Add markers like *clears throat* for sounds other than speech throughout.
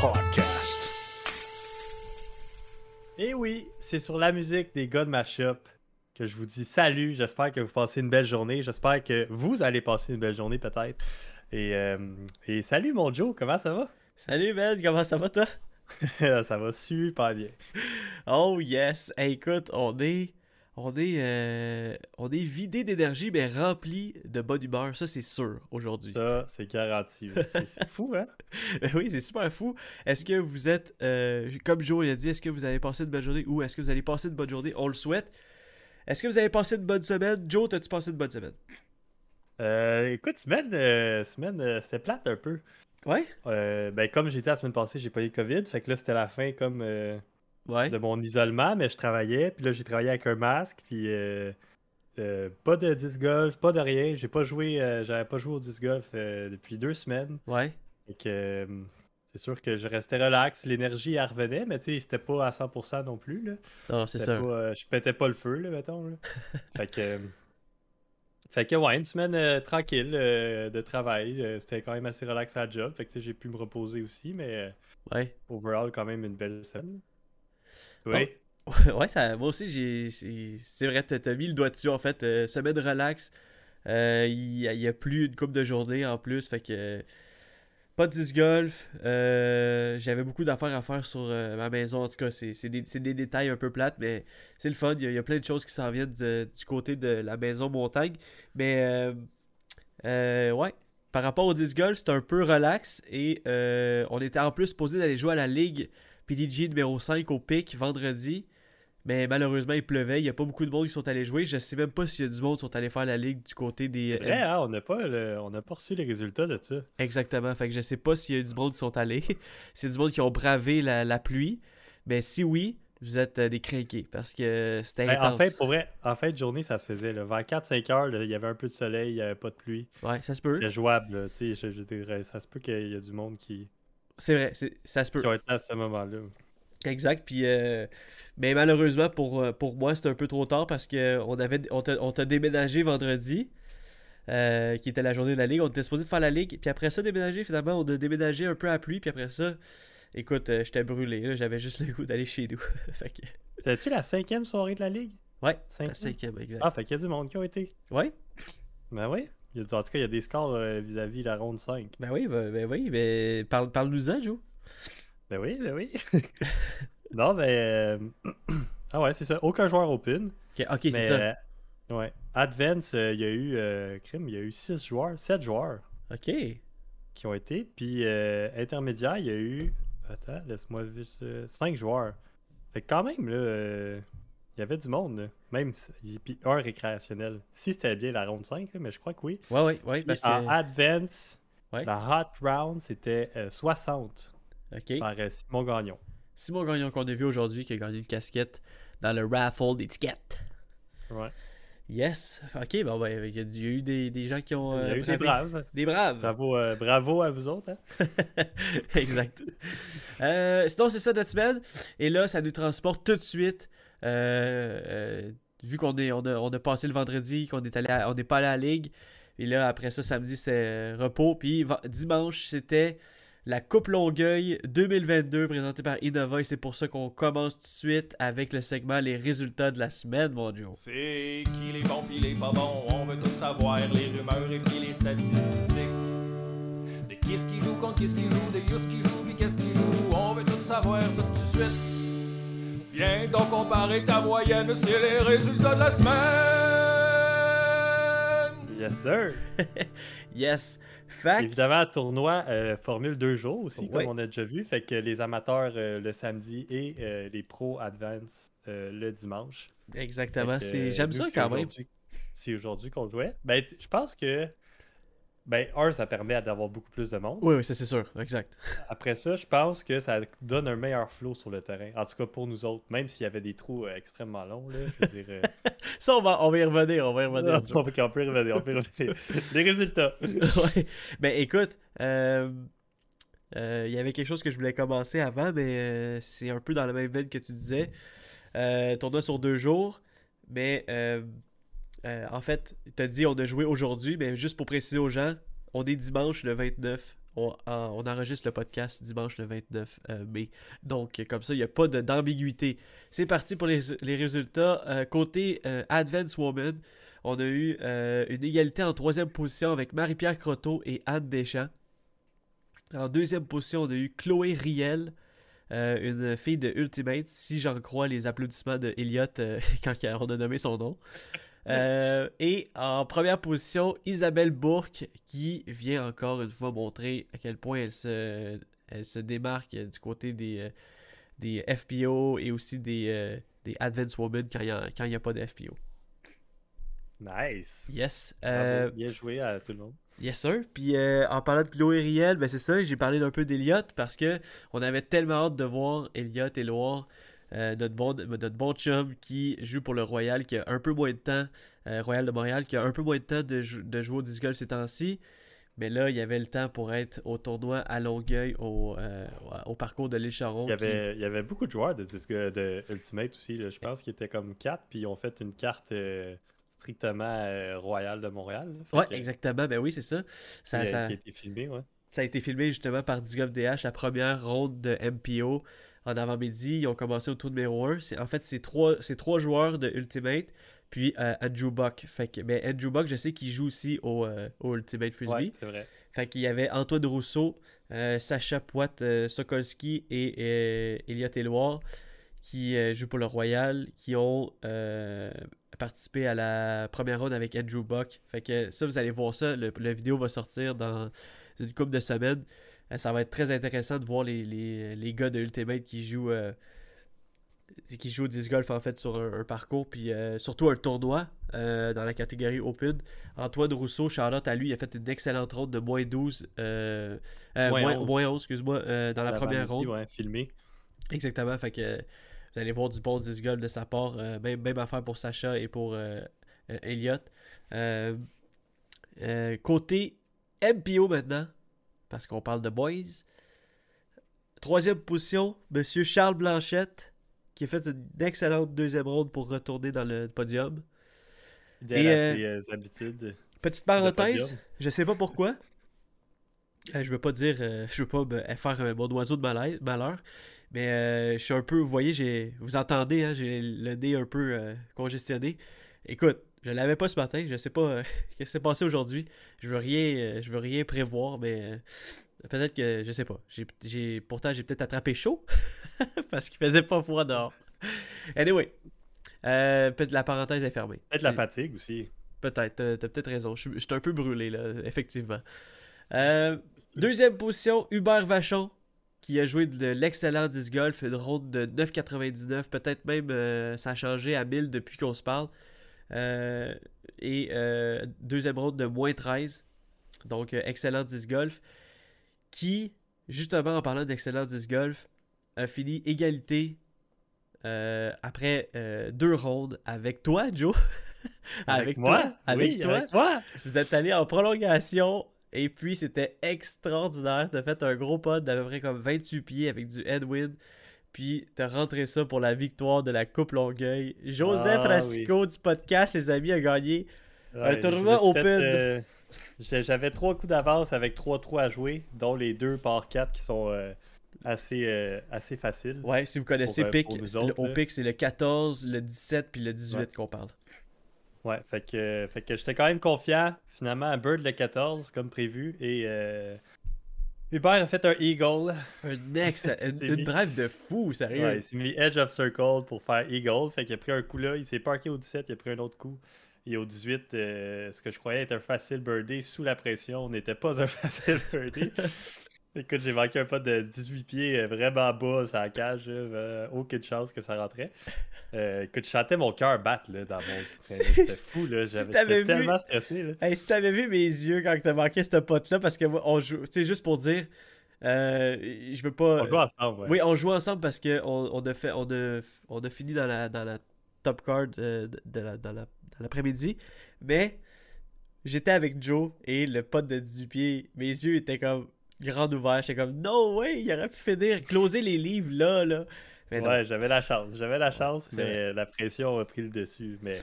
Podcast. Et oui, c'est sur la musique des gars de ma shop que je vous dis salut. J'espère que vous passez une belle journée. J'espère que vous allez passer une belle journée peut-être. Et, euh, et salut mon Joe, comment ça va? Salut Ben, comment ça va toi? *laughs* ça va super bien. Oh yes! Hey, écoute, on est. On est, euh, on est vidé d'énergie, mais rempli de bonne humeur. Ça, c'est sûr, aujourd'hui. Ça, c'est garanti. C'est fou, hein? *laughs* oui, c'est super fou. Est-ce que vous êtes, euh, comme Joe a dit, est-ce que vous avez passé une bonne journée ou est-ce que vous allez passer une bonne journée? On le souhaite. Est-ce que vous avez passé une bonne semaine? Joe, t'as-tu passé une bonne semaine? Euh, écoute, semaine, euh, semaine c'est plate un peu. Ouais? Ben, comme dit la semaine passée, j'ai pas eu le COVID. Fait que là, c'était la fin comme Ouais. de mon isolement, mais je travaillais. Puis là, j'ai travaillé avec un masque. Puis euh, euh, pas de disc golf, pas de rien. J'ai pas joué, euh, j'avais pas joué au disc golf depuis deux semaines. Ouais. Que c'est sûr que je restais relax. L'énergie, elle revenait, mais tu sais, c'était pas à 100% non plus. Là. Non, c'est ça. je pétais pas le feu, là, mettons. Là. *laughs* fait que. Fait que, ouais, une semaine euh, tranquille euh, de travail. euh, C'était quand même assez relax à la job. Fait que, j'ai pu me reposer aussi, mais Ouais. overall, quand même une belle semaine. Oui. *laughs* ouais, ça, moi aussi, j'ai, c'est, c'est vrai, t'as, mis le doigt dessus, en fait. Euh, semaine relax. Euh, Il y, a- plus une coupe de journée en plus, fait que. Pas de disc golf. euh, j'avais beaucoup d'affaires à faire sur ma maison. En tout cas, c'est, c'est des, c'est des détails un peu plates, mais c'est le fun. Il y a, plein de choses qui s'en viennent du côté de la maison montagne. Mais, ouais. Par rapport au disc golf, c'était un peu relax. Et on était en plus posé d'aller jouer à la ligue PDG numéro 5 au pic vendredi. Mais malheureusement, il pleuvait. Il n'y a pas beaucoup de monde qui sont allés jouer. Je sais même pas s'il y a du monde qui sont allés faire la ligue du côté des. Vrai, hein, on n'a pas, le- on n'a pas reçu les résultats de ça. Exactement. Fait que je sais pas s'il y a du monde qui sont allés. *laughs* s'il y a du monde qui ont bravé la, la pluie. Mais si oui, vous êtes euh, des crinqués. Parce que c'était Ben, intense. en fait, pour vrai, en fin de journée, ça se faisait. Là. Vers 4-5 heures, là, il y avait un peu de soleil, il n'y avait pas de pluie. Ouais, ça se peut. C'était jouable. là, je, je ça se peut qu'il y a du monde qui, C'est vrai. Ça se peut. qui ont été à ce moment-là. Exact. Puis, euh, mais malheureusement, pour, euh, pour moi, c'était un peu trop tard parce que on avait on t'a déménagé vendredi, euh, qui était la journée de la ligue. On était supposé de faire la ligue. Puis après ça, déménager, finalement, on a déménagé un peu à pluie. Puis après ça, écoute, euh, j'étais brûlé. J'avais juste le goût d'aller chez nous. *laughs* que, C'était-tu la cinquième soirée de la Ligue? ouais, Cinquième? la cinquième, exact. Ah, fait qu'il y a du monde qui a été. Ouais, Ben oui. Il y a- en tout cas, il y a des scores euh, vis-à-vis la ronde 5. ben oui, ben, ben oui, parle, parle-nous-en, Joe. Ben oui, ben oui. *laughs* non, ben. euh, *clears throat* ah ouais, c'est ça. Aucun joueur open. Ok, ok, c'est ça. euh, ouais. Advance, il y a eu. crime, il y a eu 6 joueurs, 7 joueurs Ok. qui ont été. Puis euh, intermédiaire, il y a eu. Attends, laisse-moi juste. 5 joueurs. Fait que quand même, là. Euh, il y avait du monde, même puis un récréationnel. Si c'était bien la ronde 5, là, mais je crois que oui. Ouais, parce Puis En que. advance, Ouais. la hot round, c'était euh, 60 Ok. par euh, Simon Gagnon. Simon Gagnon qu'on a vu aujourd'hui, qui a gagné une casquette dans le raffle d'étiquette. Ouais. Yes. Ok, bon, ben, il y, a eu des, des gens qui ont. Il y a euh, eu des braves. Des braves. Bravo, euh, bravo à vous autres. hein. *laughs* exact. Euh, sinon, c'est ça notre semaine. Et là, ça nous transporte tout de suite euh, euh, vu qu'on est, on a, on a passé le vendredi, qu'on est allé à- on n'est pas allé à la ligue, et là, après ça, samedi, c'était euh, repos. Puis dimanche, c'était la Coupe Longueuil 2022 présentée par Innova. Et c'est pour ça qu'on commence tout de suite avec le segment Les résultats de la semaine, mon Joe. C'est qui les bons pis les pas bons, on veut tout savoir, les rumeurs et puis les statistiques. De qui est-ce qui joue contre qui est-ce qui joue, de Yus qui joue pis qu'est-ce qui joue, on veut tout savoir tout de suite. Viens donc comparer ta moyenne, c'est les résultats de la semaine. Yes, sir. *laughs* Yes. Fac. Évidemment, tournoi euh, Formule 2 jours aussi, Ouais. comme on a déjà vu. Fait que les amateurs euh, le samedi et euh, les pros advance euh, le dimanche. Exactement. Euh, J'aime ça quand même. aujourd'hui- C'est aujourd'hui qu'on jouait. Ben, je pense que. Ben, un, ça permet d'avoir beaucoup plus de monde. Oui, oui, ça c'est sûr. Exact. Après ça, je pense que ça donne un meilleur flow sur le terrain. En tout cas, pour nous autres, même s'il y avait des trous euh, extrêmement longs, là, je veux dire. euh, *laughs* Ça, on va, on va y revenir. On va y revenir. On peut on peut revenir, on peut revenir. Les résultats. ouais. Ben écoute, euh, euh, il y avait quelque chose que je voulais commencer avant, mais euh, c'est un peu dans la même veine que tu disais. Euh, tournoi sur deux jours, mais euh, en fait, tu as dit on a joué aujourd'hui, mais juste pour préciser aux gens, on est dimanche le 29. On, en- on enregistre le podcast dimanche le 29 euh, mai. Donc, comme ça, il n'y a pas d'ambiguïté. C'est parti pour les, résultats. Euh, côté Advance Woman, on a eu une égalité en troisième position avec Marie-Pierre Croteau et Anne Deschamps. En deuxième position, on a eu Chloé Riel, une fille de Ultimate, si j'en crois les applaudissements de Elliot euh, *laughs* quand on a nommé son nom. Euh, et en première position, Isabelle Bourque, qui vient encore une fois montrer à quel point elle se, elle se démarque du côté des, euh, des FPO et aussi des, euh, des Advanced Women quand il n'y a, a pas de FPO. Nice. Yes. Bravo. Euh, Bien joué à tout le monde. Yes sir. Puis euh, en parlant de Chloé Riel, ben c'est ça, j'ai parlé un peu d'Eliott parce que on avait tellement hâte de voir Elliott et Loire, euh, notre, bon, notre bon chum qui joue pour le Royal, qui a un peu moins de temps, euh, Royal de Montréal, qui a un peu moins de temps de, de jouer au disc golf ces temps-ci. Mais là, il y avait le temps pour être au tournoi à Longueuil, au, euh, au parcours de l'île Charon. Il y, avait, il y avait beaucoup de joueurs de, de Ultimate aussi. là. Je pense qu'ils étaient comme 4, puis ils ont fait une carte strictement royale de Montréal. que- exactement. Ben oui, c'est ça. Ça, qui, a- ça- qui a été filmé, ouais. Ça a été filmé justement par Disc Golf DH, la première ronde de MPO en avant-midi. Ils ont commencé au tour numéro 1. En fait, c'est trois, joueurs de Ultimate, puis euh, Andrew Buck. Fait que, mais Andrew Buck, je sais qu'il joue aussi au, euh, au Ultimate Frisbee. Ouais, c'est vrai. Fait qu'il y avait Antoine Rousseau, euh, Sacha Poit Sokolski et Elliot Éloire qui jouent pour le Royal, qui ont participé à la première ronde avec Andrew Buck. Fait que ça, vous allez voir ça. Le, la vidéo va sortir dans une couple de semaines. Euh, ça va être très intéressant de voir les, les, les gars de Ultimate qui jouent euh, qui jouent au disc golf en fait sur un, un parcours puis euh, surtout un tournoi euh, dans la catégorie Open. Antoine Rousseau, Charlotte à lui, il a fait une excellente ronde de moins 12 euh, euh, Moins moins, 11. moins 11, excuse-moi, dans la première Avant-midi, ronde. ouais, filmé. Exactement, fait que vous allez voir du bon disc golf de sa part. même, même affaire pour Sacha et pour Elliot. Euh, côté MPO maintenant, parce qu'on parle de boys. Troisième position, Monsieur Charles Blanchette, qui a fait une excellente deuxième ronde pour retourner dans le podium. Et, à euh, ses euh, habitudes. Petite parenthèse, je sais pas pourquoi. Euh, je veux pas dire, je veux pas me- faire mon oiseau de malheur, mais je suis un peu, vous voyez, j'ai, vous entendez, hein, j'ai le nez un peu congestionné. Écoute, je l'avais pas ce matin, je sais pas euh, *laughs* ce qui s'est passé aujourd'hui. Je veux rien, euh, je veux rien prévoir, mais euh, peut-être que, je sais pas. J'ai, pourtant, j'ai peut-être attrapé chaud *laughs* parce qu'il faisait pas froid dehors. Anyway, peut-être la parenthèse est fermée. Peut-être la fatigue aussi. Peut-être, t'as t'as peut-être raison. Je suis- un peu brûlé, là, effectivement. Deuxième position, Hubert Vachon, qui a joué de l'excellent disc golf, une ronde de 9,99. Peut-être même ça a changé à 1000 depuis qu'on se parle. Euh, et euh, deuxième ronde de moins 13. Donc, euh, excellent disc golf. Qui, justement, en parlant d'excellent disc golf, a fini égalité euh, après deux rondes avec toi, Joe. *laughs* avec, moi? toi. Avec Oui, toi. avec moi. Vous êtes allé en prolongation et puis c'était extraordinaire. T'as fait un gros pod d'à peu près comme 28 pieds avec du headwind. Puis t'as rentré ça pour la victoire de la Coupe Longueuil. Joseph Ah, Rasco du podcast Les Amis a gagné. Ouais, tournoi open. euh, J'avais trois coups d'avance avec 3-3 à jouer, dont les deux par 4 qui sont euh, assez, euh, assez faciles. Ouais, si vous connaissez PIC, au. PIC, c'est le 14, le 17 puis le 18 Ouais. qu'on parle. Ouais, fait que, fait que j'étais quand même confiant. Finalement, à Bird le 14, comme prévu. Et euh, Hubert a fait un Eagle. Un ex, une, *laughs* C'est une mis- drive de fou, sérieux. Ouais, il s'est mis Edge of Circle pour faire Eagle. Fait qu'il a pris un coup là. Il s'est parké au 17, il a pris un autre coup. Et au 18, euh, ce que je croyais être un facile birdie sous la pression n'était pas un *laughs* facile birdie. Écoute, j'ai manqué un pas de 18 pieds euh, vraiment bas sur la cage. euh, aucune chance que ça rentrait. Euh, écoute, je sentais mon cœur battre là, dans mon *laughs* C'était fou. Là. si J'avais, vu- tellement stressé. Là. Hey, si t'avais vu mes yeux quand t'as manqué ce pote-là, parce que moi, on joue, tu sais, juste pour dire, euh, je veux pas. On joue ensemble. Ouais. Oui, on joue ensemble parce que on, a fait, on a, on a fini dans la, dans la top card de, de la, dans la- dans l'après-midi, mais j'étais avec Joe et le pote de 18 pieds, mes yeux étaient comme grand ouverts, j'étais comme no way, il aurait pu finir, closer les livres là, là. Mais. Ouais, j'avais la chance. J'avais la chance, mais la pression a pris le dessus. Mais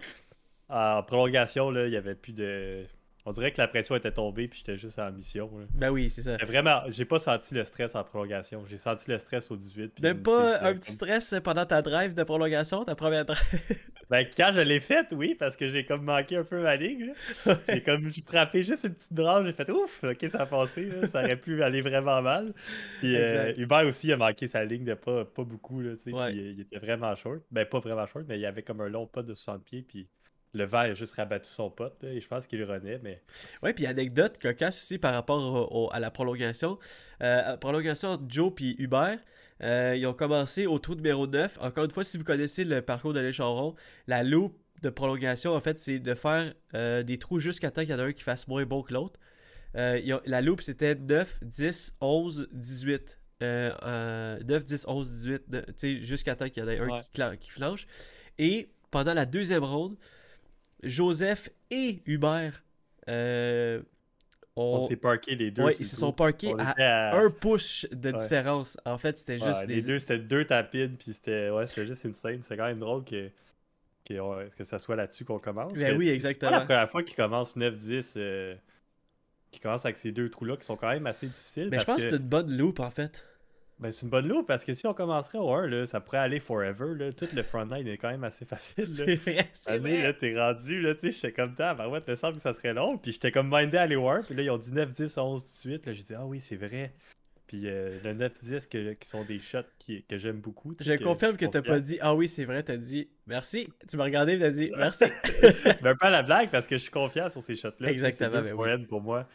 en prolongation, là, il y avait plus de. On dirait que la pression était tombée, puis j'étais juste en mission. là. Ben oui, c'est ça. Vraiment, j'ai pas senti le stress en prolongation. J'ai senti le stress au 18. puis, Même tu pas un comme- petit stress pendant ta drive de prolongation, ta première drive. *laughs* Ben, quand je l'ai faite, oui, parce que j'ai comme manqué un peu ma ligne. là. J'ai comme frappé juste une petite branche, j'ai fait ouf, ok, ça a passé, là. ça aurait pu aller vraiment mal. Puis euh. Hubert aussi a manqué sa ligne de pas, pas beaucoup, là, Ouais. puis, euh, il était vraiment short. Ben, pas vraiment short, mais il y avait comme un long pot de 60 pieds, puis le vent a juste rabattu son pote, là, et je pense qu'il renaît, mais Ouais, puis anecdote cocasse aussi par rapport au- au- à la prolongation. Euh, à la prolongation entre Joe et Hubert, euh, ils ont commencé au trou numéro 9. Encore une fois, si vous connaissez le parcours de l'écharon, la loupe de prolongation, en fait, c'est de faire euh, des trous jusqu'à temps qu'il y en a un qui fasse moins bon que l'autre. Euh, ont- la loupe, c'était 9, 10, 11, 18. Euh, euh, 9, 10, 11, 18, de- tu sais, jusqu'à temps qu'il y en ait un Ouais. qui, cla- qui flanche. Et pendant la deuxième ronde, Joseph et Hubert euh, on ont- s'est parké les deux. ils se sont parqués à un push de Ouais. différence. En fait, c'était Ouais, juste les des. deux, c'était deux tapides, puis c'était ouais, c'était juste insane. C'est quand même drôle que, que, on- que ça soit là-dessus qu'on commence. Ben oui, exactement. Pas la première fois qu'il commence 9-10, euh, qu'il commence avec ces deux trous-là qui sont quand même assez difficiles. Mais je parce pense que que, c'est une bonne loop en fait. Ben, c'est une bonne loupe parce que si on commencerait au 1, là, ça pourrait aller forever. Là. Tout le front line est quand même assez facile. *laughs* C'est vrai, c'est vrai. là, t'es rendu, là, tu sais, j'étais comme ça, bah ouais, me semble que ça serait long, puis j'étais comme mindé à aller voir, puis là, ils ont dit 9, 10, 11, 18, là, j'ai dit, ah oui, c'est vrai. Puis euh, le 9, 10, que, qui sont des shots qui, que j'aime beaucoup. Je confirme que t'as pas dit Ah oui, c'est vrai, t'as dit merci. Tu m'as regardé et t'as dit *laughs* merci. Peu à la blague, parce que je suis confiant sur ces shots-là. Exactement, C'est ben oui. pour moi.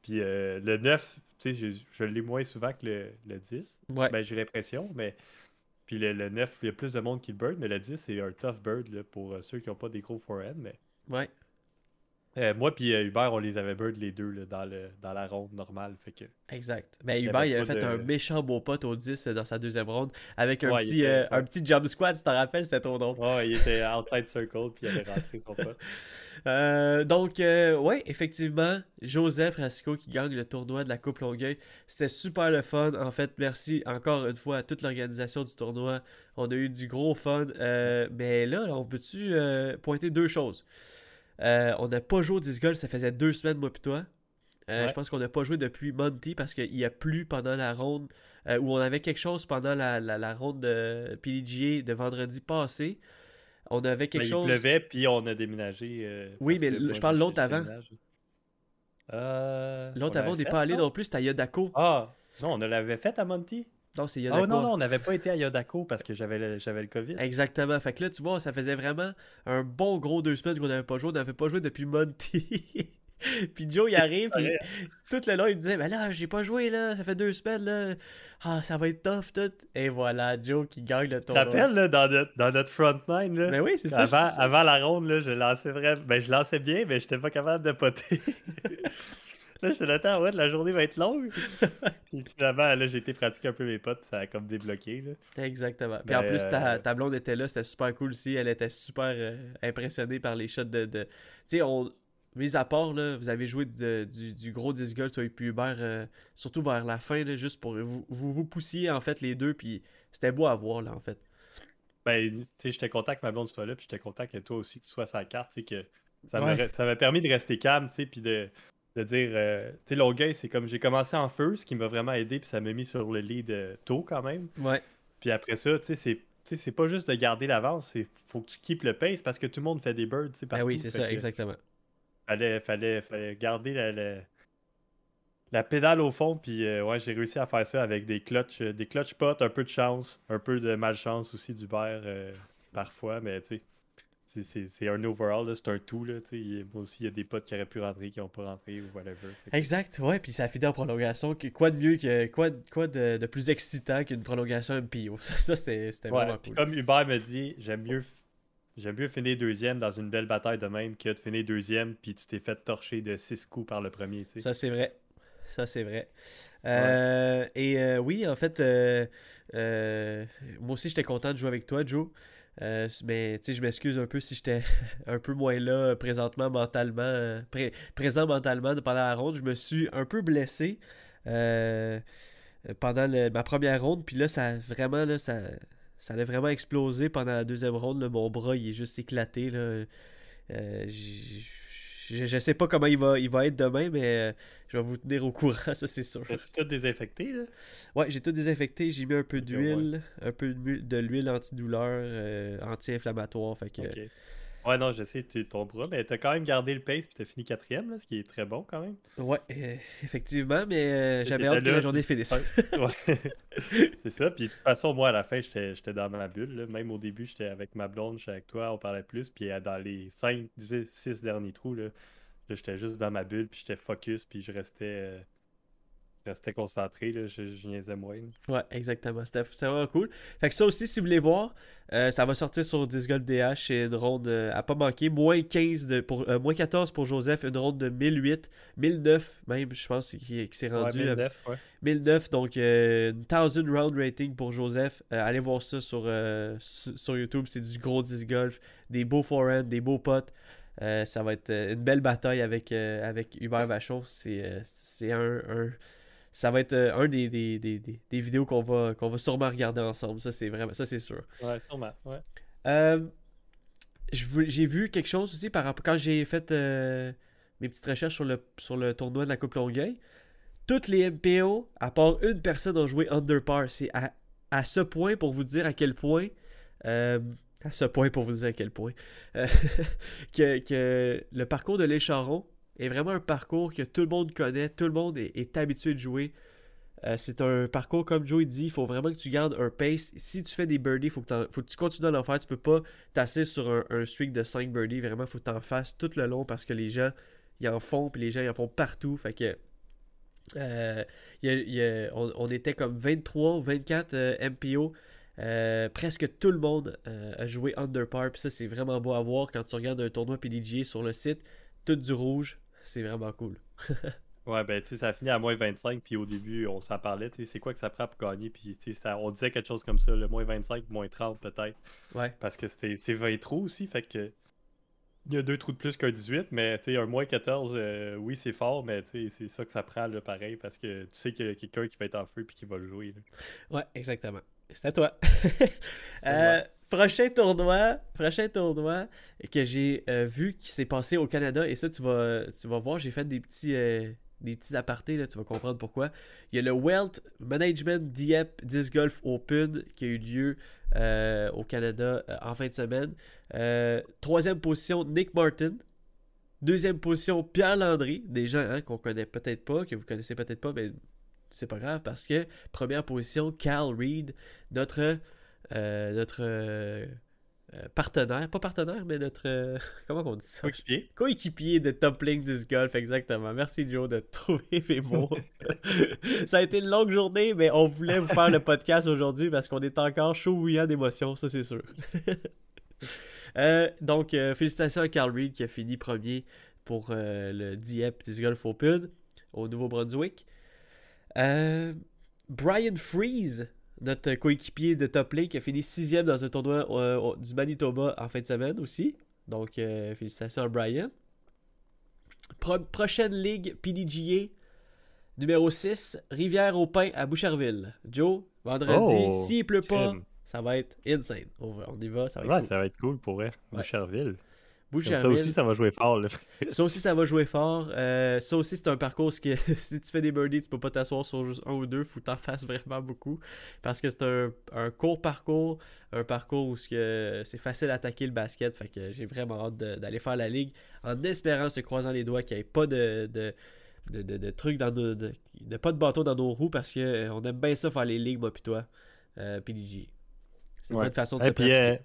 Puis euh, le 9, tu sais, je, je l'ai moins souvent que le, le 10. Ouais. Ben, j'ai l'impression, mais. Puis le, le 9, il y a plus de monde qui le bird, mais le 10, c'est un tough bird là, pour euh, ceux qui n'ont pas des gros forehands. Mais Ouais. Euh, moi puis euh, Hubert, on les avait bird les deux là, dans, le, dans la ronde normale. Fait que... Exact. Ben, y Hubert, il avait fait de- un méchant beau pote au 10 dans sa deuxième ronde avec un, Ouais, petit, était- euh, un petit jump squat, tu t'en rappelles, c'était trop drôle. Ouais, il était outside circle puis il avait rentré son pote. *laughs* Euh, donc, euh, ouais, effectivement, Joseph Rasco qui gagne le tournoi de la Coupe Longueuil. C'était super le fun. En fait, merci encore une fois à toute l'organisation du tournoi. On a eu du gros fun. Euh, mais là, là, on peut-tu euh, pointer deux choses? Euh, on n'a pas joué au disc golf, ça faisait deux semaines, moi et toi. Euh, Ouais. Je pense qu'on n'a pas joué depuis Monty parce qu'il a plu pendant la ronde euh, où on avait quelque chose pendant la, la, la ronde de PDGA de vendredi passé. On avait quelque Mais chose. Il pleuvait puis on a déménagé. Oui, mais je parle l'autre avant. L'autre avant, on n'est pas allé non? non plus, c'était à Yodako. Ah, non, on l'avait fait à Monty. Non, c'est Yodako. non, non, on n'avait pas été à Yodako parce que j'avais le, j'avais le COVID. Exactement. Fait que là, tu vois, ça faisait vraiment un bon gros deux semaines qu'on n'avait pas joué. On n'avait pas joué depuis Monty. *laughs* puis Joe, il arrive, puis tout le long, il disait, ben là, j'ai pas joué, là, ça fait deux semaines, là. Ah, ça va être tough, tout. Et voilà, Joe qui gagne le Tu te tournoi. rappelles, là, dans notre, dans notre front line, là, Ben oui, c'est ça. avant, ça. avant la ronde, là, je lançais vraiment. Ben, je lançais bien, mais j'étais pas capable de poter. *laughs* là, j'étais là, temps, ouais, la journée va être longue. *laughs* puis finalement, là, j'ai été pratiquer un peu mes potes, puis ça a comme débloqué. Là. Exactement. Puis en Ben, plus, ta, euh, ta blonde était là, c'était super cool aussi. Elle était super euh, impressionnée par les shots de. de... Tu sais, on. mis à part, là, vous avez joué de- du, du gros disc golf, toi et puis Hubert, euh, surtout vers la fin, là, juste pour vous, vous vous poussiez en fait les deux, puis c'était beau à voir là en fait. Ben, tu sais, j'étais content que ma blonde soit là, puis j'étais content que toi aussi tu sois la carte, tu sais, que ça Ouais. m'a ça m'a permis de rester calme, tu sais, puis de, de dire, euh, tu sais, Longueuil, c'est comme j'ai commencé en first, qui m'a vraiment aidé, puis ça m'a mis sur le lead euh, tôt quand même. Ouais. Puis après ça, tu sais, c'est. pas juste de garder l'avance, c'est faut que tu keep le pace parce que tout le monde fait des birds. tu sais, partout. oui, c'est ça, que exactement. Fallait, fallait, fallait garder la, la, la pédale au fond. Puis euh, ouais, j'ai réussi à faire ça avec des clutch, des clutch pots, un peu de chance, un peu de malchance aussi du beurre euh, parfois. Mais tu sais, c'est- un overall, c'est un tout. Là. Il moi aussi, il y a des potes qui auraient pu rentrer, qui n'ont pas rentré ou whatever. Exact, ouais, puis ça a fini en prolongation. Quoi de mieux que. Quoi, quoi de, de plus excitant qu'une prolongation MPO *laughs* Ça, ça c'était vraiment cool. comme Hubert me dit, j'aime mieux, j'aime mieux finir deuxième dans une belle bataille de même que de finir deuxième puis tu t'es fait torcher de six coups par le premier. tu sais. Ça, c'est vrai. Ça, c'est vrai. Euh, Et euh, oui, en fait, euh, euh, moi aussi, j'étais content de jouer avec toi, Joe. Euh, mais tu sais, je m'excuse un peu si j'étais *laughs* un peu moins là euh, présentement mentalement, euh, pré- présent mentalement pendant la ronde. Je me suis un peu blessé euh, pendant le- ma première ronde. Puis là, ça vraiment, là, ça, ça allait vraiment exploser pendant la deuxième ronde. mon bras, il est juste éclaté. Là. Euh, je, je sais pas comment il va, il va être demain, mais euh, je vais vous tenir au courant, *laughs* ça c'est sûr. T'as tout désinfecté, là? Ouais, j'ai tout désinfecté, j'ai mis un peu d'huile, un peu de l'huile antidouleur, euh, anti-inflammatoire, fait que... Ouais, non, je sais, tu- ton bras, mais t'as quand même gardé le pace puis t'as fini quatrième, là, ce qui est très bon quand même. Ouais, euh, *laughs* effectivement, mais euh, j'avais hâte que la journée finisse. *laughs* Ouais. c'est ça. Puis de toute façon, moi, à la fin, j'étais dans ma bulle. là. Même au début, j'étais avec ma blonde, j'étais avec toi, on parlait plus. Puis euh, dans les 5, 10, 6 derniers trous, là, là, j'étais juste dans ma bulle, puis j'étais focus, puis je restais, euh, restais concentré. Là, je, je niaisais moins. Ouais, exactement. C'était vraiment cool. Fait que ça aussi, si vous voulez voir, euh, ça va sortir sur Disc Golf DH. C'est une ronde euh, à pas manquer. Moins 15 de, pour, euh, moins 14 pour Joseph. Une ronde de 1008, 1009 même, je pense, qui, qui s'est rendu. Ouais, euh, 1009, ouais. 1009, donc une 1000 round rating pour Joseph. Allez voir ça sur, su- sur YouTube. C'est du gros disc golf, des beaux forehands, des beaux potes. Euh, ça va être une belle bataille avec, euh, avec Hubert Vachon. C'est euh, un- Ça va être euh, un des, des, des, des- vidéos qu'on va, qu'on va sûrement regarder ensemble. Ça, c'est vraiment. Ça, c'est sûr. Ouais, sûrement. Ouais. Euh, j'ai vu quelque chose aussi par rapport quand j'ai fait euh, mes petites recherches sur le, sur le tournoi de la Coupe Longueuil. Toutes les MPO, à part une personne, ont joué under par. C'est à, à ce point pour vous dire à quel point. à ce point pour vous dire à quel point. euh, *laughs* que, que le parcours de l'écharon est vraiment un parcours que tout le monde connaît, tout le monde est, habitué de jouer. Euh, c'est un parcours, comme Joey dit, il faut vraiment que tu gardes un pace. Si tu fais des birdies, il faut, que tu continues à en faire. Tu peux pas t'asseoir sur un, streak de 5 birdies. Vraiment, il faut que tu en fasses tout le long parce que les gens, ils en font, puis les gens, ils en font partout. Fait que. euh, on, était comme 23 ou 24 euh, MPO. Presque tout le monde a joué under par. Puis ça, c'est vraiment beau à voir quand tu regardes un tournoi PDGA sur le site. Tout du rouge. C'est vraiment cool. Ouais, ben, tu sais, ça a fini à moins 25, puis au début, on s'en parlait, tu sais, c'est quoi que ça prend pour gagner, puis, tu sais, on disait quelque chose comme ça, le moins 25, moins 30 peut-être, Ouais. parce que c'était c'est 20 trous aussi, fait que il y a deux trous de plus qu'un 18, mais, tu sais, un moins 14, euh, oui, c'est fort, mais, tu sais, c'est ça que ça prend, là, pareil, parce que tu sais qu'il y a quelqu'un qui va être en feu, puis qui va le jouer, là. Ouais, exactement. C'est à toi. *laughs* Euh. Prochain tournoi, prochain tournoi que j'ai euh, vu qui s'est passé au Canada et ça tu vas tu vas voir, j'ai fait des petits euh, des petits apartés là, tu vas comprendre pourquoi. Il y a le Wealth Management Dieppe Disc Golf Open qui a eu lieu euh, au Canada en fin de semaine. Troisième position Nick Martin. Deuxième position Pierre Landry, des gens hein, qu'on connaît peut-être pas, que vous connaissez peut-être pas, mais c'est pas grave parce que première position Cal Reed, notre euh, notre euh, euh, partenaire, pas partenaire, mais notre *laughs* comment on dit ça? Coéquipier. Coéquipier de Top Link du golf, exactement. Merci Joe de *laughs* trouver mes mots. *laughs* ça a été une longue journée, mais on voulait vous faire le podcast aujourd'hui parce qu'on est encore chaud bouillant d'émotions, ça c'est sûr. Donc, félicitations à Carl Reed qui a fini premier pour le Dieppe Disc Golf Open au Nouveau-Brunswick. Euh, Brian Freeze, notre coéquipier de Top Link, a fini sixième dans un tournoi euh, au- du Manitoba en fin de semaine aussi. Donc, euh, félicitations à Brian. Pro- prochaine ligue PDGA, numéro 6, Rivière-au-Pin à Boucherville. Joe, vendredi, Oh, s'il pleut pas, crème. ça va être insane. On y va, ça va être Ouais, cool. ça va être cool pour vrai. Boucherville. Boucherville. Ça aussi, ça va jouer fort. Là. *laughs* Ça aussi, ça va jouer fort. Euh, ça aussi, c'est un parcours que *laughs* si tu fais des birdies, tu peux pas t'asseoir sur juste un ou deux. Faut que t'en fasses vraiment beaucoup. Parce que c'est un, un court parcours. Un parcours où c'est facile à attaquer le basket. Fait que j'ai vraiment hâte d'aller faire la ligue. En espérant, se croisant les doigts, qu'il n'y ait pas de, de, de, de- de trucs dans nos. De, de pas de bateau dans nos roues. Parce que euh, aime bien ça faire les ligues, moi pis toi. Euh, PDG. C'est une Ouais. bonne façon de Et se puis, pratiquer. euh,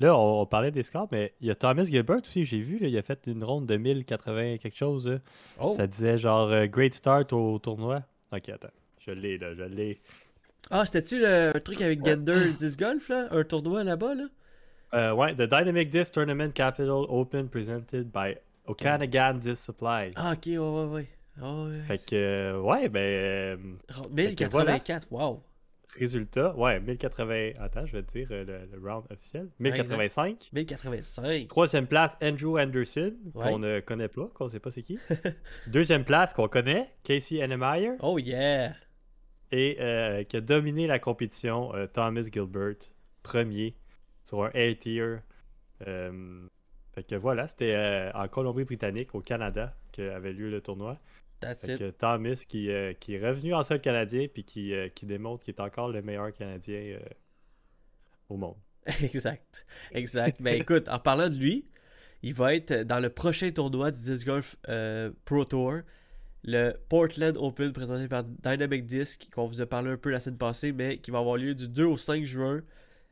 là, on, on parlait des scores, mais il y a Thomas Gilbert aussi, j'ai vu, là, il a fait une ronde de 1080 quelque chose. là. Oh! Ça disait genre euh, Great Start au tournoi. Ok, attends. Je l'ai, là, je l'ai. Ah, c'était-tu le un truc avec Gander 10 *coughs* Golf, là? Un tournoi là-bas, là? Euh, ouais, The Dynamic Disc Tournament Capital Open presented by Okanagan Disc Supply. Ah, ok, ouais, ouais, ouais. Ah, ouais. Fait que, euh, ouais, ben, euh, Ro- Fait que voilà. 1084, wow. Résultat, ouais, 1080. Attends, je vais te dire euh, le, le round officiel. 1085. 1085. Troisième place, Andrew Anderson, Ouais. qu'on ne connaît pas, qu'on sait pas c'est qui. *laughs* Deuxième place, qu'on connaît, Casey Ennemeyer. Oh yeah. Et euh, qui a dominé la compétition, euh, Thomas Gilbert, premier, sur un A-tier. Euh, fait que voilà, c'était en Colombie-Britannique, au Canada, qu'avait lieu le tournoi. That's Fait it. que Thomas qui, euh, qui est revenu en sol canadien, puis qui, euh, qui démontre qu'il est encore le meilleur Canadien euh, au monde. *laughs* exact. Exact. ben écoute, en parlant de lui, il va être dans le prochain tournoi du Disc Golf Pro Tour, le Portland Open présenté par Dynamic Disc, qu'on vous a parlé un peu la semaine passée, mais qui va avoir lieu du 2 au 5 juin.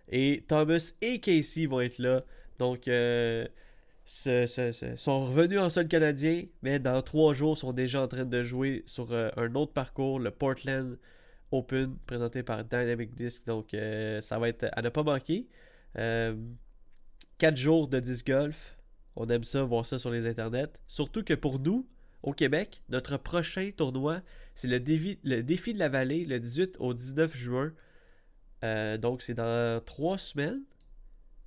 Et Thomas et Casey vont être là. Donc, sont revenus en sol canadien, mais dans trois jours, sont déjà en train de jouer sur euh, un autre parcours, le Portland Open, présenté par Dynamic Disc. Donc, euh, ça va être à ne pas manquer. Euh, quatre jours de disc golf. On aime ça, voir ça sur les internets. Surtout que pour nous, au Québec, notre prochain tournoi, c'est le défi, de la vallée, le 18 au 19 juin. Donc, c'est dans trois semaines.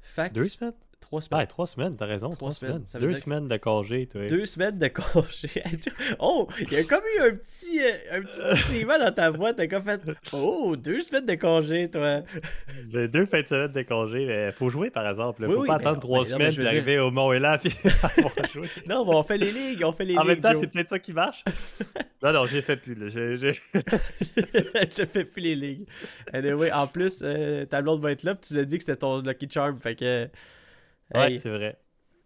Fac, Deux semaines? Trois semaines. Trois semaines, t'as raison. Trois Trois, semaines, semaines. ça veut Deux dire que- semaines de congé, toi. Deux semaines de congé. *laughs* oh, il y a comme eu un petit, euh, un petit *laughs* dans ta voix. T'as comme fait Oh, deux semaines de congé, toi. *laughs* J'ai deux fins de semaine de congé, mais faut jouer par exemple. là. Faut oui, pas attendre trois mais non, mais semaines puis arriver au Mont Elan puis joué. Non, mais on fait les ligues, on fait les En ligues. même temps, c'est peut-être ça qui marche. non, non, j'ai fait plus. Là. J'ai- j'ai- je fais plus les ligues. Anyway, en plus, euh, ta blonde va être là, puis tu l'as dit que c'était ton Lucky Charm, fait que... Ouais, Hey, c'est vrai.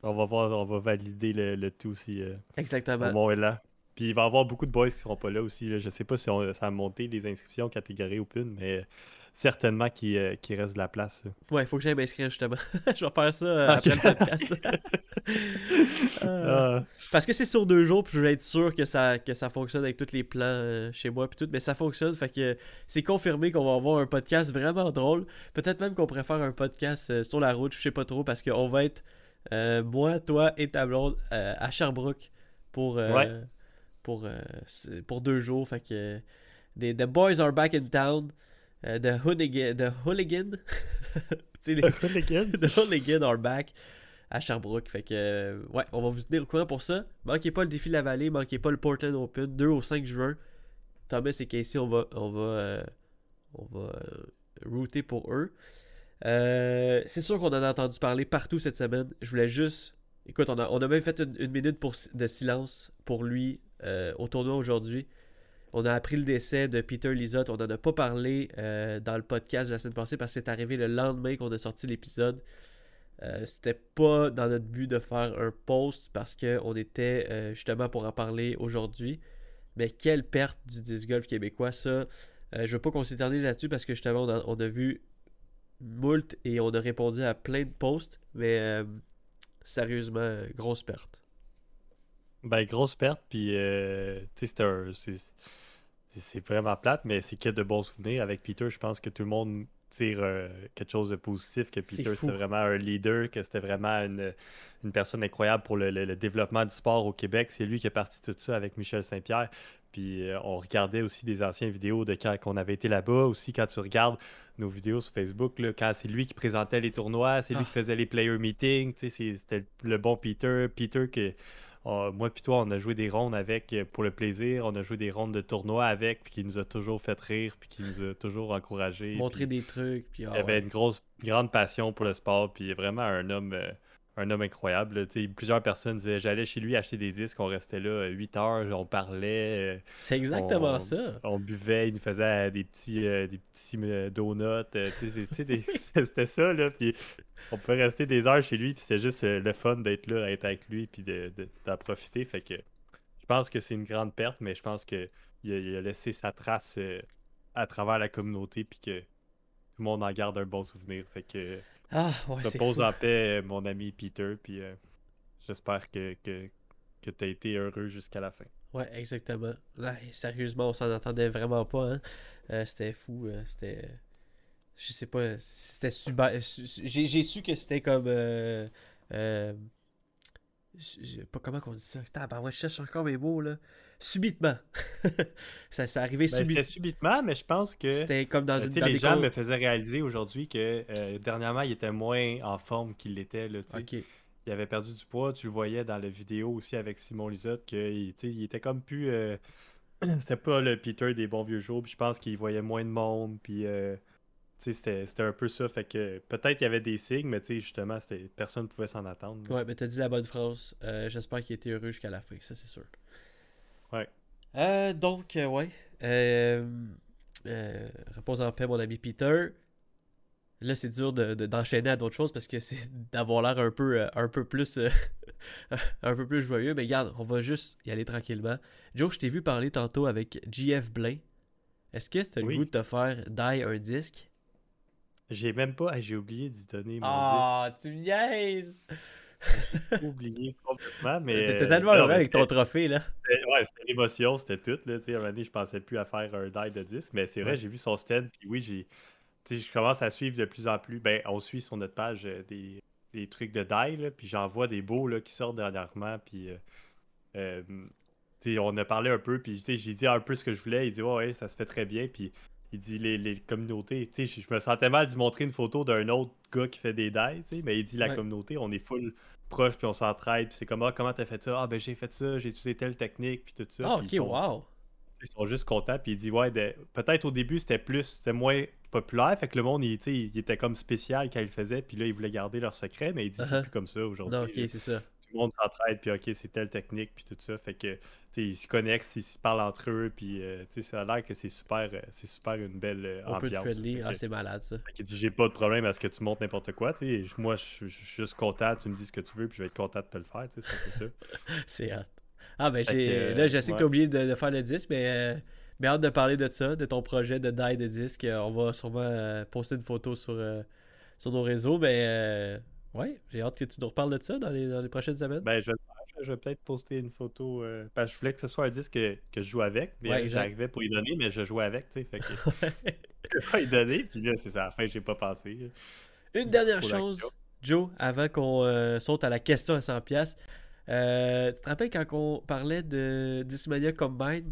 On va voir, on va valider le, le tout aussi euh, exactement. Mont Elan. Puis il va y avoir beaucoup de boys qui seront pas là aussi. Là. Je sais pas si on- ça a monté les inscriptions catégorie Open, mais certainement qu'il euh, qu'il reste de la place. Ouais, faut que j'aille m'inscrire, justement. *laughs* je vais faire ça euh, après le podcast. Euh, *laughs* Ah, Parce que c'est sur deux jours, puis je veux être sûr que ça, que ça fonctionne avec tous les plans euh, chez moi, puis tout, mais ça fonctionne, fait que c'est confirmé qu'on va avoir un podcast vraiment drôle. Peut-être même qu'on pourrait faire un podcast sur la route, je sais pas trop, parce qu'on va être, moi, toi et ta blonde, à Sherbrooke pour, Ouais. pour, c'est- pour deux jours, fait que The Boys are back in town, euh, the, hooligan, the Hooligan, *laughs* les. The *laughs* Hooligan? are back à Sherbrooke. Fait que, euh, ouais, on va vous tenir au courant pour ça. Manquez pas le défi de la vallée, manquez pas le Portland Open, 2 au 5 juin. Thomas et Casey, on va, on va, euh, on va euh, router pour eux. Euh, c'est sûr qu'on en a entendu parler partout cette semaine. Je voulais juste. Écoute, on a, on a même fait une, une minute pour, de silence pour lui euh, au tournoi aujourd'hui. On a appris le décès de Peter Lizotte. On n'en a pas parlé euh, dans le podcast de la semaine passée parce que c'est arrivé le lendemain qu'on a sorti l'épisode. Euh, C'était pas dans notre but de faire un post parce qu'on était euh, justement pour en parler aujourd'hui. Mais quelle perte du disc golf québécois, ça. Je veux pas qu'on s'éternise là-dessus parce que justement, on a, on a vu moult et on a répondu à plein de posts. Mais sérieusement, grosse perte. Ben, grosse perte, puis euh, c'est vraiment plate, mais c'est qu'il y a de bons souvenirs. Avec Peter, je pense que tout le monde tire euh, quelque chose de positif, que Peter, c'était vraiment un leader, que c'était vraiment une, une personne incroyable pour le, le- le développement du sport au Québec. C'est lui qui a parti tout ça avec Michel Saint-Pierre. Puis euh, on regardait aussi des anciennes vidéos de quand on avait été là-bas. Aussi, quand tu regardes nos vidéos sur Facebook, là, quand c'est lui qui présentait les tournois, c'est lui Ah. qui faisait les player meetings, c'était le bon Peter. Peter que on- moi puis toi, on a joué des rondes avec euh, pour le plaisir, on a joué des rondes de tournoi avec, puis qui nous a toujours fait rire, puis qui nous a toujours encouragé. Montrer des trucs. Puis, ah, Il avait ouais. une grosse, grande passion pour le sport, puis il est vraiment un homme, euh, un homme incroyable. plusieurs personnes disaient j'allais chez lui acheter des disques, on restait là 8 heures, on parlait, euh, C'est exactement on- ça. on buvait, il nous faisait euh, des petits, euh, des petits euh, donuts, euh, *laughs* c'est- c'était ça, là, puis on pouvait rester des heures chez lui, puis c'était juste euh, le fun d'être là, d'être avec lui, puis de- de- d'en profiter, fait que je pense que c'est une grande perte, mais je pense que il a, il a laissé sa trace euh, à travers la communauté, puis que tout le monde en garde un bon souvenir, fait que Ah, ouais, c'est repose fou. en paix, euh, mon ami Peter, puis euh, j'espère que, que, que tu as été heureux jusqu'à la fin. Ouais, exactement. Ouais, sérieusement, on s'en entendait vraiment pas. Hein. Euh, c'était fou. euh, c'était. Je sais pas. C'était super. su- su- J'ai j'ai su que c'était comme. Euh, euh, je- je- pas comment qu'on dit ça. Tabarouette, je cherche encore mes mots là. Subitement. *laughs* ça s'est arrivé Ben, c'était subitement. subitement, mais je pense que C'était comme dans Euh, une. dans les des gens me faisaient réaliser aujourd'hui que euh, dernièrement, il était moins en forme qu'il l'était. là, tu sais. Ok. Il avait perdu du poids. Tu le voyais dans la vidéo aussi avec Simon Lisotte qu'il il était comme plus. euh, *clears throat* C'était pas le Peter des bons vieux jours. Puis je pense qu'il voyait moins de monde. Puis euh, c'était c'était un peu ça. Fait que peut-être il y avait des signes, mais justement, personne ne pouvait s'en attendre. là. Ouais, mais t'as dit la bonne phrase. Euh, J'espère qu'il était heureux jusqu'à la fin, ça c'est sûr. Ouais. Euh, donc, euh, ouais. Repose en paix, mon ami Peter. Là, c'est dur de- de- d'enchaîner à d'autres choses parce que *laughs* c'est d'avoir l'air un peu, un peu plus *laughs* un peu plus joyeux. Mais regarde, on va juste y aller tranquillement. Joe, je t'ai vu parler tantôt avec GF Blain. Est-ce que tu as le Oui. goût de te faire die un disque? J'ai même pas. hey, J'ai oublié d'y donner mon Ah, tu niaises! oublié complètement. *laughs* Mais, T'étais euh, tellement non, heureux avec ton trophée, là. Ouais, c'était l'émotion, c'était tout. Là, tu sais, à un moment donné, je pensais plus à faire un die de 10, mais c'est vrai, Ouais. j'ai vu son stand, puis oui, j'ai, tu sais, je commence à suivre de plus en plus. Ben, on suit sur notre page euh, des, des trucs de die, là, puis j'en vois des beaux là, qui sortent dernièrement, puis euh, euh, tu sais, on a parlé un peu, puis j'ai dit un peu ce que je voulais. Il dit, ouais, ouais, ça se fait très bien, puis il dit les, les communautés, tu sais, je je me sentais mal d'y montrer une photo d'un autre gars qui fait des sais, mais il dit la Ouais. communauté, on est full proche, puis on s'entraide, puis c'est comme, ah, comment t'as fait ça? Ah, ben j'ai fait ça, j'ai utilisé telle technique, puis tout ça. Ah, ok, ils sont- wow! ils sont juste contents, puis il dit, ouais, de- peut-être au début c'était plus, c'était moins populaire, fait que le monde, il, était comme spécial quand il le faisait, puis là, ils voulaient garder leur secret, mais il dit, Uh-huh. c'est plus comme ça aujourd'hui. Non, ok, c'est ça. Tout le monde s'entraide, puis ok, c'est telle technique, puis tout ça, fait que, tu sais, ils se connectent, ils se parlent entre eux, puis, euh, tu sais, ça a l'air que c'est super, euh, c'est super une belle euh, ambiance. friendly. Ah, que- c'est malade, ça. fait dit j'ai pas de problème à ce que tu montes n'importe quoi, tu sais. Moi je suis juste content, tu me dis ce que tu veux, puis je vais être content de te le faire, tu sais, c'est un peu ça. *laughs* C'est hâte. Ah, ben, j'ai... que, là, je sais que ouais. t'as oublié de, de faire le disque, mais, euh, mais hâte de parler de ça, de ton projet de die de disque. On va sûrement euh, poster une photo sur, euh, sur nos réseaux, mais euh, ouais, j'ai hâte que tu nous reparles de ça dans les, dans les prochaines semaines. Ben, je. Je vais peut-être poster une photo. euh, parce que je voulais que ce soit un disque que, que je joue avec. Mais Ouais, j'arrivais pour y donner, mais je jouais avec, tu sais. Fait que *laughs* *laughs* pas y donner. Puis là, c'est ça. À la fin, j'ai pas pensé. Une dernière chose. Joe, avant qu'on euh, saute à la question à 100$. Euh, tu te rappelles quand on parlait de Discmania Combine?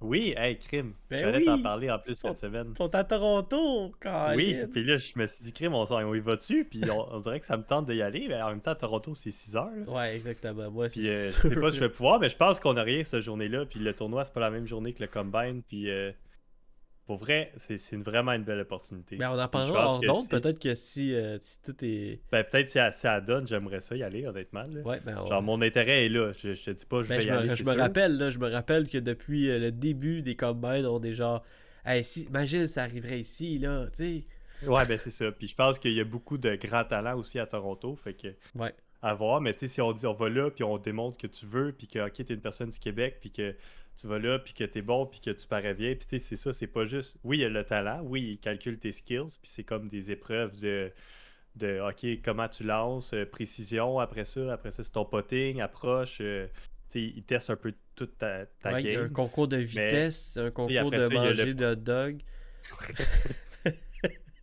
Oui, hey, crime. Ben J'allais oui. t'en parler en plus cette semaine. Ils sont à Toronto, Oui, Caroline. puis là, je me suis dit, crime, on, s'en- on y va-tu? Puis on, on dirait que ça me tente d'y aller. Mais en même temps, à Toronto, c'est 6 heures. là. Ouais, exactement. Moi, c'est euh, sûr. je sais pas si je vais pouvoir, mais je pense qu'on a rien cette journée-là. Puis le tournoi, c'est pas la même journée que le combine. Puis euh, pour vrai, c'est vraiment une belle opportunité. Ben, on en parlera hors si- Peut-être que si, euh, si tout est. Ben, peut-être si elle donne, j'aimerais ça y aller, honnêtement. là. Ouais, ben, Genre, mon intérêt est là. Je, je te dis pas, je Ben, vais je y me, aller. je me sûr. rappelle, là, je me rappelle que depuis euh, le début des combines, on est genre. Hey, si, imagine, ça arriverait ici, là, tu sais. Ouais, ben c'est ça. Puis je pense qu'il y a beaucoup de grands talents aussi à Toronto. Fait que Ouais. à voir. Mais tu sais, si on dit on va là, puis on démontre que tu veux, puis que ok, t'es une personne du Québec, puis que tu vas là, puis que t'es bon, puis que tu parais bien. Puis tu sais, c'est ça, c'est pas juste. Oui, il y a le talent, oui, il calcule tes skills, puis c'est comme des épreuves de. De OK, comment tu lances, euh, précision, après ça, après ça, c'est ton potting, approche. euh, tu sais, il teste un peu toute ta, ta Ouais, il y a un game. concours de vitesse, un concours de ça, le- manger de hot dog. *laughs*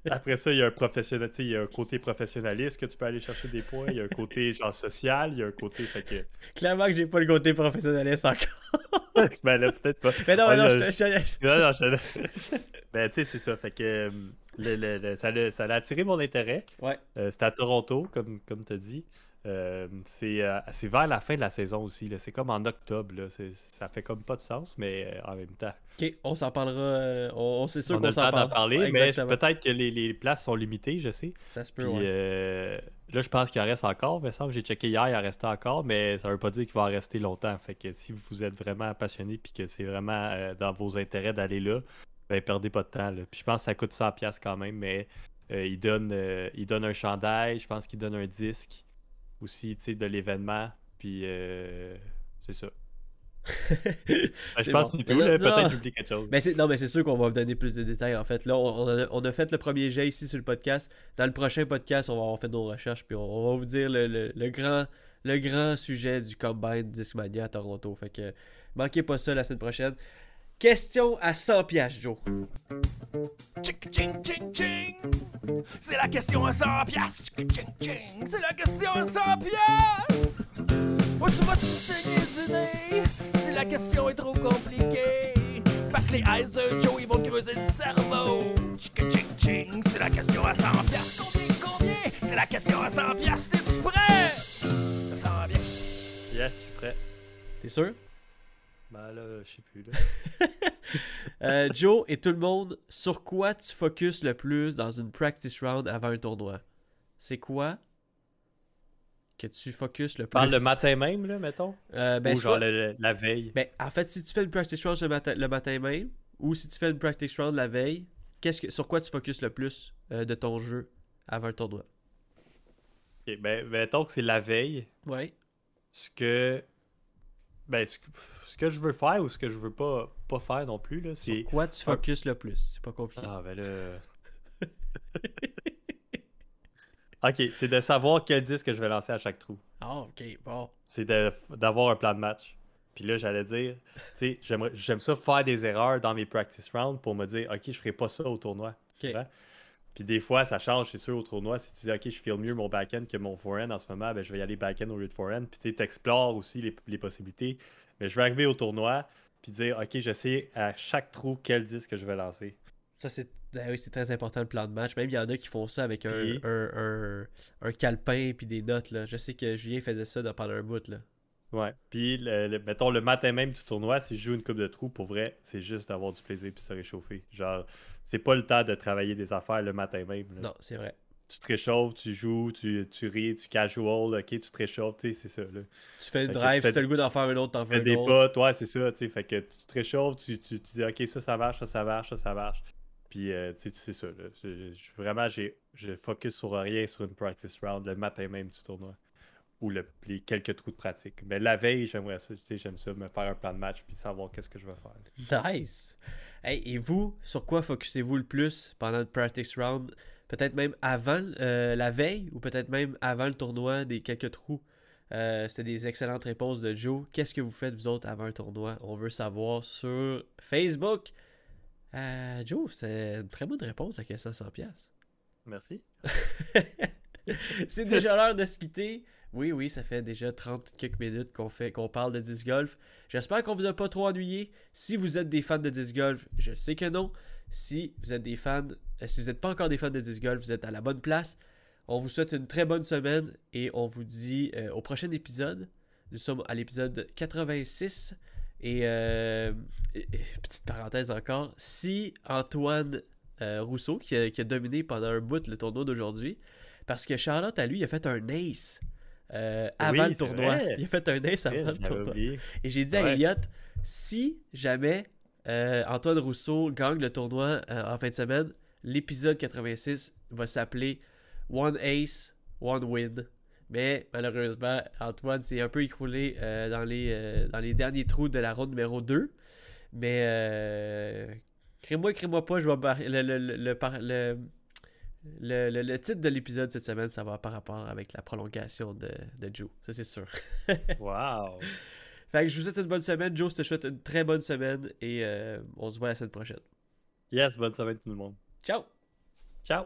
Après ça, il y a un professionnel, il y a un côté professionnaliste que tu peux aller chercher des points, il y a un côté genre social, il y a un côté fait que Clairement que j'ai pas le côté professionnaliste encore. *laughs* ben là peut-être pas. Mais non, non, là, je te. je Non, non, je- *laughs* ben tu sais c'est ça fait que euh, le- le- le- ça l'a ça l'a attiré mon intérêt. Ouais. Euh, C'était à Toronto comme comme tu as dit. Euh, c'est euh, c'est vers la fin de la saison aussi. C'est comme en octobre. Là. Ça fait comme pas de sens, mais euh, en même temps. Ok, on s'en parlera. on, on- c'est sûr qu'on s'en parle. parler, Ouais, mais peut-être que les, les places sont limitées, je sais. Ça se peut, Puis ouais. là, je pense qu'il en reste encore. Me semble j'ai checké hier, il en restait encore, mais ça veut pas dire qu'il va en rester longtemps. Fait que si vous êtes vraiment passionné puis que c'est vraiment dans vos intérêts d'aller là, ben perdez pas de temps. là. Puis je pense que ça coûte 100$ piastres quand même, mais il, donne, il donne un chandail, je pense qu'il donne un disque aussi tu sais, de l'événement. Puis euh, c'est ça. *laughs* Ben, je pense bon. que c'est tout. Mais Peut-être j'oublie quelque chose. C'est- non, mais c'est sûr qu'on va vous donner plus de détails en fait. Là, on, on a, on a fait le premier jet ici sur le podcast. Dans le prochain podcast, on va avoir fait nos recherches puis on, on va vous dire le, le- le grand, le grand sujet du Combine Discmania à Toronto. Fait que manquez pas ça la semaine prochaine. Question à 100 piastres, Joe. Ching, ching, ching, ching. C'est la question à 100 piastres. Ching, ching, ching. C'est la question à 100 piastres. Où tu vas-tu saigner du nez? Si la question est trop compliquée? Parce que les eyes de Joe, ils vont creuser le cerveau. Ching, ching, ching. C'est la question à 100 piastres. Combien, combien? C'est la question à 100 piastres. T'es-tu prêt? Ça sent bien. Yes, je suis prêt. T'es sûr? Ben là, je sais plus. Là. *laughs* Euh, Joe et tout le monde, sur quoi tu focuses le plus dans une practice round avant un tournoi? C'est quoi que tu focuses le plus? Parle le matin même, là, mettons? Euh, ben, Ou genre soit- le- le- la veille? Ben, en fait, si tu fais une practice round le matin, le matin même, ou si tu fais une practice round la veille, qu'est-ce que, sur quoi tu focuses le plus euh, de ton jeu avant un tournoi? Ok, ben, mettons que c'est la veille. Ouais. Ce que. Ben, ce que, ce que je veux faire ou ce que je veux pas, pas faire non plus, là, c'est. Sur quoi tu focuses le plus? C'est pas compliqué. Ah, ben là. *laughs* ok, c'est de savoir quel disque je vais lancer à chaque trou. Ah, ok, bon. C'est de- d'avoir un plan de match. Puis là, j'allais dire, tu sais, j'aime ça faire des erreurs dans mes practice rounds pour me dire, ok, je ferai pas ça au tournoi. Ok. Puis des fois, ça change, c'est sûr, au tournoi. Si tu dis, OK, je file mieux mon back-end que mon forehand en ce moment, ben, je vais y aller back-end au lieu de forehand. Puis tu explores aussi les, les possibilités. Mais je vais arriver au tournoi, puis dire, OK, je sais à chaque trou quel disque je vais lancer. Ça, c'est ben oui, c'est très important le plan de match. Même il y en a qui font ça avec un, Puis- un, un, un calepin puis des notes. Là. Je sais que Julien faisait ça dans- pendant un bout. Là. Ouais. Puis, le, le- mettons, le matin même du tournoi, si je joue une coupe de trous, pour vrai, c'est juste d'avoir du plaisir puis se réchauffer. Genre, c'est pas le temps de travailler des affaires le matin même. là. Non, c'est vrai. Tu te réchauffes, tu joues, tu, tu ris, tu casual, OK, tu te réchauffes, tu sais, c'est ça, là. Tu fais une que drive, si t'as le goût d'en faire un autre, t'en Tu fais fais des potes, ouais, c'est ça, tu sais. Fait que tu te réchauffes, tu, tu, tu dis, OK, ça, ça marche, ça, ça marche, ça, ça marche. Puis, euh, tu sais, c'est ça, là. Je- je- vraiment, j'ai, je focus sur rien sur une practice round le matin même du tournoi. Ou le, les quelques trous de pratique. Mais la veille, j'aimerais ça, tu sais, j'aime ça, me faire un plan de match puis savoir qu'est-ce que je vais faire. Nice. Hey, et vous, sur quoi focussez-vous le plus pendant le practice round? Peut-être même avant euh, la veille ou peut-être même avant le tournoi des quelques trous? Euh, C'était des excellentes réponses de Joe. Qu'est-ce que vous faites vous autres avant un tournoi? On veut savoir sur Facebook. Euh, Joe, c'était une très bonne réponse à la question 100 pièces. Merci. *laughs* *laughs* C'est déjà l'heure de se quitter. Oui, oui, ça fait déjà 30 quelques minutes qu'on fait qu'on parle de disc golf. J'espère qu'on vous a pas trop ennuyé. Si vous êtes des fans de disc golf, je sais que non. Si vous êtes des fans, euh, si vous n'êtes pas encore des fans de disc golf, vous êtes à la bonne place. On vous souhaite une très bonne semaine et on vous dit euh, au prochain épisode. Nous sommes à l'épisode 86. Et euh, et- et petite parenthèse encore, si Antoine Rousseau, qui a dominé pendant un bout le tournoi d'aujourd'hui, parce que Charlotte, à lui, il a fait un ace euh, avant Oui, le tournoi. vrai. Il a fait un ace avant le tournoi. oublié. Et j'ai dit à Ouais. Elliot, si jamais euh, Antoine Rousseau gagne le tournoi euh, en fin de semaine, l'épisode 86 va s'appeler One Ace, One Win. Mais malheureusement, Antoine s'est un peu écroulé euh, dans, les, euh, dans les derniers trous de la ronde numéro 2. Mais euh, crée-moi, crée-moi pas, je vais le, le, le titre de l'épisode cette semaine, ça va par rapport avec la prolongation de, de Joe. Ça, c'est sûr. *laughs* Wow. Fait que je vous souhaite une bonne semaine. Joe, je te souhaite une très bonne semaine et euh, on se voit la semaine prochaine. Yes, bonne semaine tout le monde. Ciao! Ciao.